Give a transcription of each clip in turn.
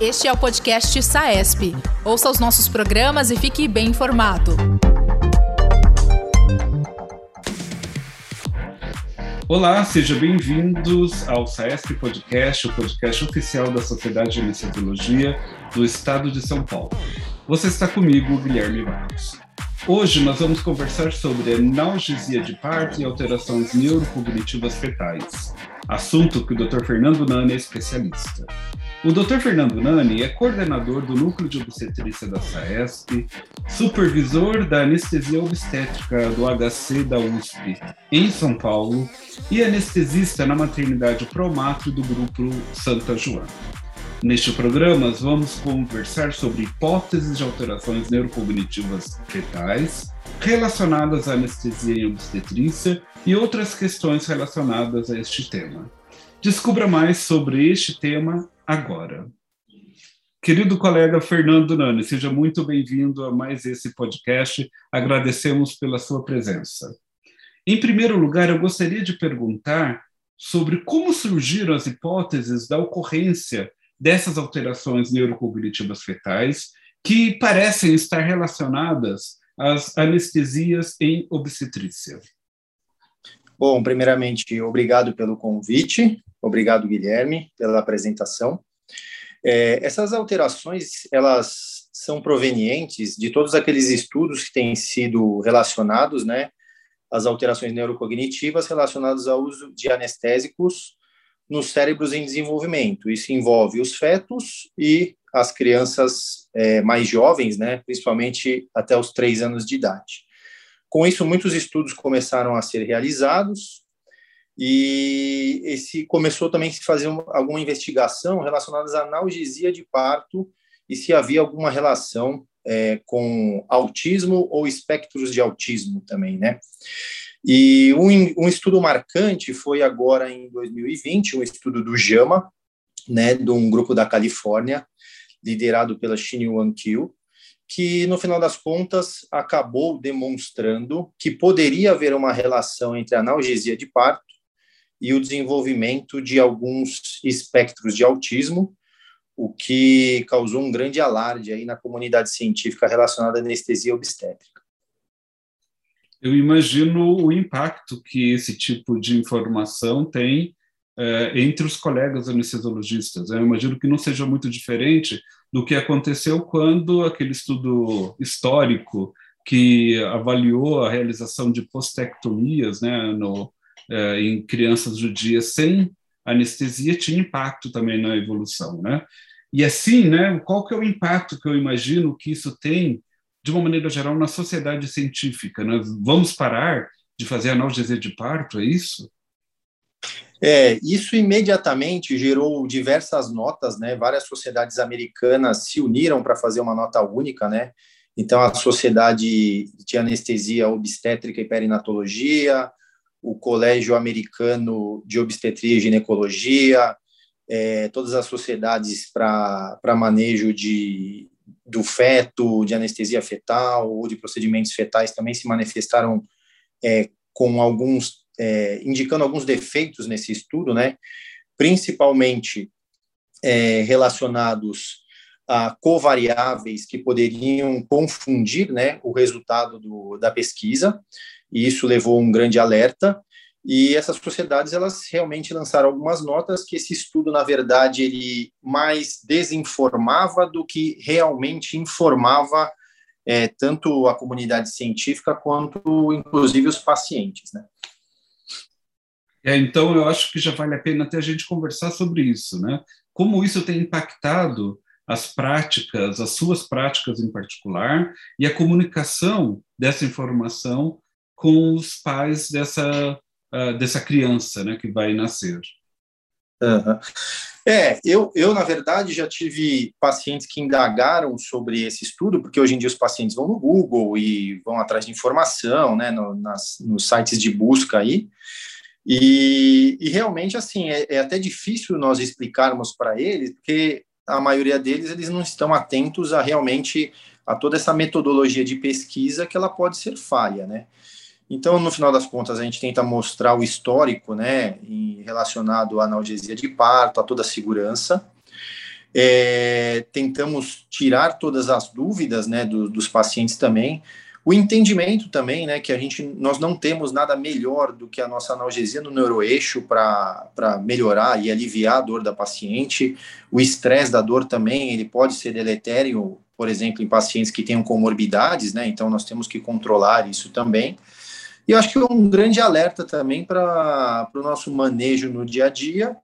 Este é o podcast SAESP. Ouça os nossos programas e fique bem informado. Olá, sejam bem-vindos ao SAESP Podcast, o podcast oficial da Sociedade de Anestesiologia do Estado de São Paulo. Você está comigo, Guilherme Marcos. Hoje nós vamos conversar sobre analgesia de parto e alterações neurocognitivas fetais, assunto que o Dr. Fernando Nani é especialista. O Dr. Fernando Nani é coordenador do Núcleo de Obstetrícia da SAESP, supervisor da anestesia obstétrica do HC da USP em São Paulo e anestesista na maternidade Promatro do Grupo Santa Joana. Neste programa, vamos conversar sobre hipóteses de alterações neurocognitivas fetais relacionadas à anestesia em obstetrícia e outras questões relacionadas a este tema. Descubra mais sobre este tema agora. Querido colega Fernando Nani, seja muito bem-vindo a mais esse podcast. Agradecemos pela sua presença. Em primeiro lugar, eu gostaria de perguntar sobre como surgiram as hipóteses da ocorrência dessas alterações neurocognitivas fetais que parecem estar relacionadas às anestesias em obstetrícia. Bom, primeiramente, obrigado pelo convite, obrigado, Guilherme, pela apresentação. É, essas alterações, elas são provenientes de todos aqueles estudos que têm sido relacionados, né, às alterações neurocognitivas relacionadas ao uso de anestésicos nos cérebros em desenvolvimento. Isso envolve os fetos e as crianças é, mais jovens, né, principalmente até os três anos de idade. Com isso, muitos estudos começaram a ser realizados e esse começou também a se fazer alguma investigação relacionada à analgesia de parto e se havia alguma relação é, com autismo ou espectros de autismo também, né? E um, um, estudo marcante foi agora em 2020, um estudo do JAMA, né, de um grupo da Califórnia, liderado pela Shin Wan Kyu, que no final das contas acabou demonstrando que poderia haver uma relação entre a analgesia de parto e o desenvolvimento de alguns espectros de autismo, o que causou um grande alarde aí na comunidade científica relacionada à anestesia obstétrica eu imagino o impacto que esse tipo de informação tem é, entre os colegas anestesiologistas. Eu imagino que não seja muito diferente do que aconteceu quando aquele estudo histórico que avaliou a realização de postectomias né, no, é, em crianças judias sem anestesia tinha impacto também na evolução, né? E assim, né, qual que é o impacto que eu imagino que isso tem de uma maneira geral, na sociedade científica. Nós né? vamos parar de fazer analgesia de parto, é isso? É, isso imediatamente gerou diversas notas, né? Várias sociedades americanas se uniram para fazer uma nota única, né? Então, a Sociedade de Anestesia Obstétrica e Perinatologia, o Colégio Americano de Obstetria e Ginecologia, é, todas as sociedades para manejo de, do feto, de anestesia fetal ou de procedimentos fetais também se manifestaram é, com alguns, é, indicando alguns defeitos nesse estudo, né? Principalmente é, relacionados a covariáveis que poderiam confundir, né, o resultado do, da pesquisa, e isso levou um grande alerta. E essas sociedades, elas realmente lançaram algumas notas que esse estudo, na verdade, ele mais desinformava do que realmente informava é, tanto a comunidade científica quanto, inclusive, os pacientes, né? É, então, eu acho que já vale a pena até a gente conversar sobre isso, né? Como isso tem impactado as práticas, as suas práticas em particular, e a comunicação dessa informação com os pais dessa uh, dessa criança né, que vai nascer. Uhum. É, eu, eu, na verdade, já tive pacientes que indagaram sobre esse estudo, porque hoje em dia os pacientes vão no Google e vão atrás de informação, né, no, nas, nos sites de busca aí, e, e realmente, assim, é, é, até difícil nós explicarmos para eles, porque a maioria deles, eles não estão atentos a realmente a toda essa metodologia de pesquisa que ela pode ser falha, né? Então, no final das contas, a gente tenta mostrar o histórico, né, relacionado à analgesia de parto, a toda a segurança. É, tentamos tirar todas as dúvidas, né, do, dos pacientes também. O entendimento também, né, que a gente, nós não temos nada melhor do que a nossa analgesia no neuroeixo para melhorar e aliviar a dor da paciente. O estresse da dor também, ele pode ser deletério, por exemplo, em pacientes que tenham comorbidades, né, então nós temos que controlar isso também. E eu acho que um grande alerta também para o nosso manejo no dia a dia,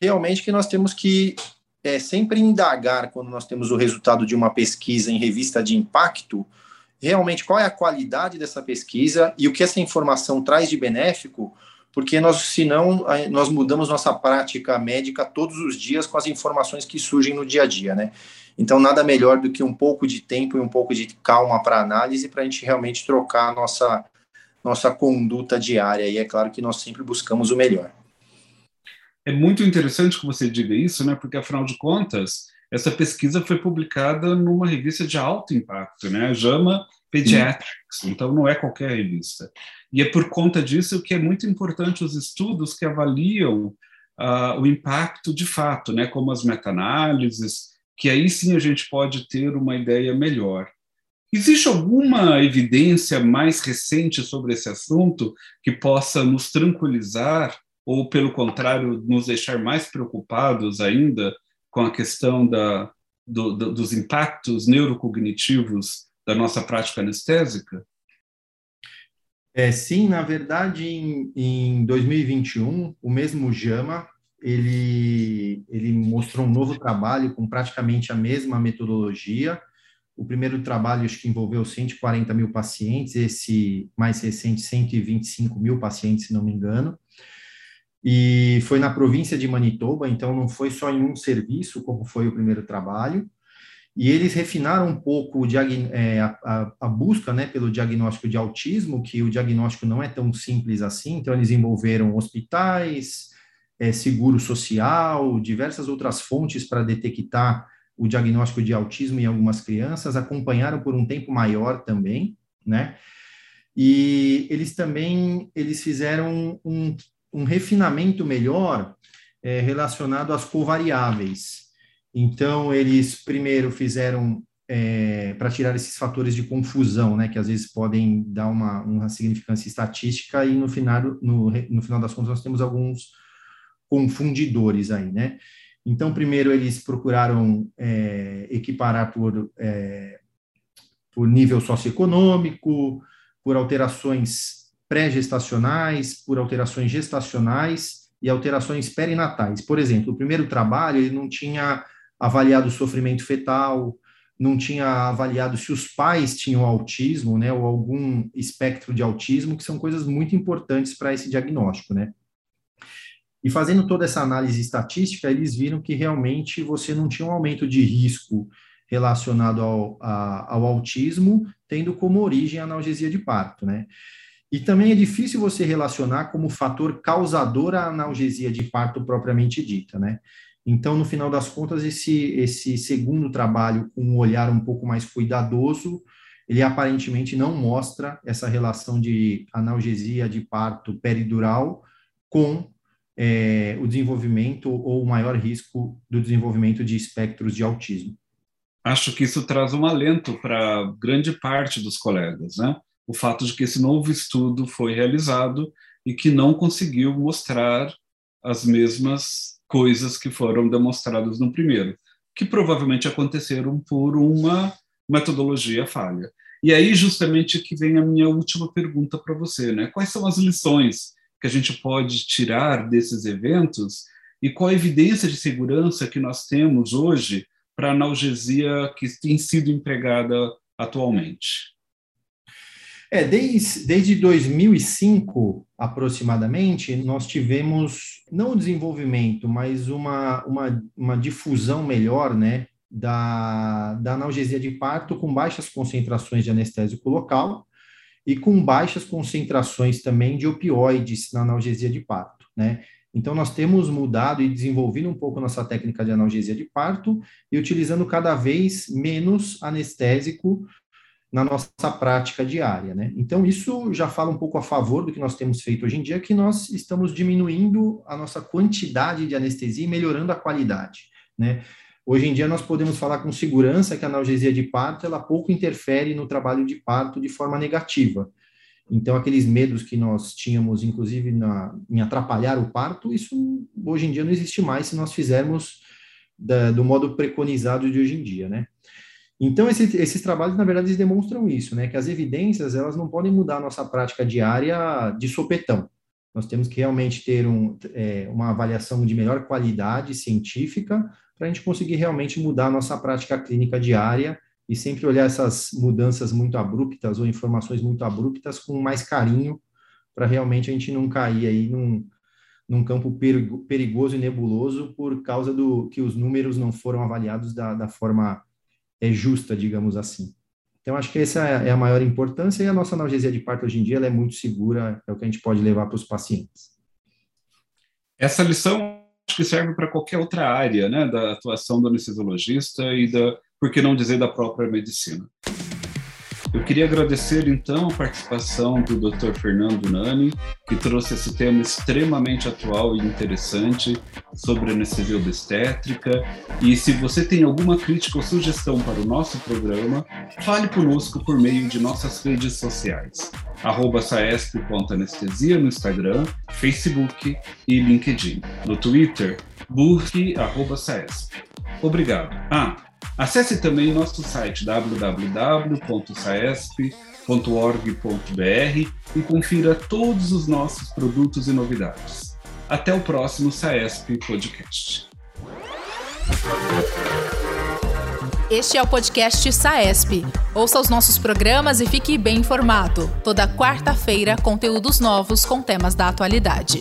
realmente que nós temos que é, sempre indagar quando nós temos o resultado de uma pesquisa em revista de impacto, realmente qual é a qualidade dessa pesquisa e o que essa informação traz de benéfico, porque nós, senão, nós mudamos nossa prática médica todos os dias com as informações que surgem no dia a dia, né? Então, nada melhor do que um pouco de tempo e um pouco de calma para análise para a gente realmente trocar nossa, nossa conduta diária. E é claro que nós sempre buscamos o melhor. É muito interessante que você diga isso, né? Porque, afinal de contas, essa pesquisa foi publicada numa revista de alto impacto, né? JAMA Pediatrics, então não é qualquer revista. E é por conta disso que é muito importante os estudos que avaliam uh, o impacto de fato, né? Como as meta-análises, que aí sim a gente pode ter uma ideia melhor. Existe alguma evidência mais recente sobre esse assunto que possa nos tranquilizar ou, pelo contrário, nos deixar mais preocupados ainda com a questão da, do, do, dos impactos neurocognitivos da nossa prática anestésica? É, sim, na verdade, em, em 2021, o mesmo JAMA, ele, ele mostrou um novo trabalho com praticamente a mesma metodologia. O primeiro trabalho acho que envolveu 140 mil pacientes, esse mais recente 125 mil pacientes, se não me engano e foi na província de Manitoba, então não foi só em um serviço, como foi o primeiro trabalho, e eles refinaram um pouco é, a, a, busca né, pelo diagnóstico de autismo, que o diagnóstico não é tão simples assim, então eles envolveram hospitais, é, seguro social, diversas outras fontes para detectar o diagnóstico de autismo em algumas crianças, acompanharam por um tempo maior também, né? E eles também eles fizeram um, um refinamento melhor é, relacionado às covariáveis. Então, eles primeiro fizeram é, para tirar esses fatores de confusão, né, que às vezes podem dar uma, uma significância estatística e no final, no, no final das contas nós temos alguns confundidores aí, né? Então, primeiro eles procuraram é, equiparar por, é, por nível socioeconômico, por alterações pré-gestacionais, por alterações gestacionais e alterações perinatais. Por exemplo, o primeiro trabalho ele não tinha avaliado o sofrimento fetal, não tinha avaliado se os pais tinham autismo, né, ou algum espectro de autismo, que são coisas muito importantes para esse diagnóstico, né? E fazendo toda essa análise estatística, eles viram que realmente você não tinha um aumento de risco relacionado ao, a, ao autismo, tendo como origem a analgesia de parto, né? E também é difícil você relacionar como fator causador a analgesia de parto propriamente dita, né? Então, no final das contas, esse, esse segundo trabalho, com um olhar um pouco mais cuidadoso, ele aparentemente não mostra essa relação de analgesia de parto peridural com é, o desenvolvimento ou o maior risco do desenvolvimento de espectros de autismo. Acho que isso traz um alento para grande parte dos colegas, né? O fato de que esse novo estudo foi realizado e que não conseguiu mostrar as mesmas coisas que foram demonstradas no primeiro, que provavelmente aconteceram por uma metodologia falha. E aí justamente que vem a minha última pergunta para você, né? Quais são as lições que a gente pode tirar desses eventos e qual a evidência de segurança que nós temos hoje para analgesia que tem sido empregada atualmente? É, desde, desde 2005, aproximadamente, nós tivemos, não o desenvolvimento, mas uma, uma, uma difusão melhor, né, da, da analgesia de parto com baixas concentrações de anestésico local e com baixas concentrações também de opioides na analgesia de parto, né? Então, nós temos mudado e desenvolvido um pouco nossa técnica de analgesia de parto e utilizando cada vez menos anestésico na nossa prática diária, né? Então, isso já fala um pouco a favor do que nós temos feito hoje em dia, que nós estamos diminuindo a nossa quantidade de anestesia e melhorando a qualidade, né? Hoje em dia, nós podemos falar com segurança que a analgesia de parto, ela pouco interfere no trabalho de parto de forma negativa. Então, aqueles medos que nós tínhamos, inclusive, na, em atrapalhar o parto, isso hoje em dia não existe mais se nós fizermos da, do modo preconizado de hoje em dia, né? Então, esse, esses trabalhos, na verdade, eles demonstram isso, né? Que as evidências, elas não podem mudar a nossa prática diária de sopetão. Nós temos que realmente ter um, é, uma avaliação de melhor qualidade científica para a gente conseguir realmente mudar a nossa prática clínica diária e sempre olhar essas mudanças muito abruptas ou informações muito abruptas com mais carinho para realmente a gente não cair aí num, num campo perigoso e nebuloso por causa do que os números não foram avaliados da, da forma é justa, digamos assim. Então, acho que essa é a maior importância e a nossa analgesia de parto hoje em dia é muito segura, é o que a gente pode levar para os pacientes. Essa lição acho que serve para qualquer outra área, né, da atuação do anestesiologista e da, por que não dizer, da própria medicina. Eu queria agradecer então a participação do Dr. Fernando Nani, que trouxe esse tema extremamente atual e interessante sobre anestesia obstétrica. E se você tem alguma crítica ou sugestão para o nosso programa, fale conosco por meio de nossas redes sociais. Saesp.anestesia no Instagram, Facebook e LinkedIn. No Twitter, burque.saesp. Obrigado. Ah, Acesse também nosso site www.saesp.org.br e confira todos os nossos produtos e novidades. Até o próximo Saesp Podcast. Este é o podcast Saesp. Ouça os nossos programas e fique bem informado. Toda quarta-feira, conteúdos novos com temas da atualidade.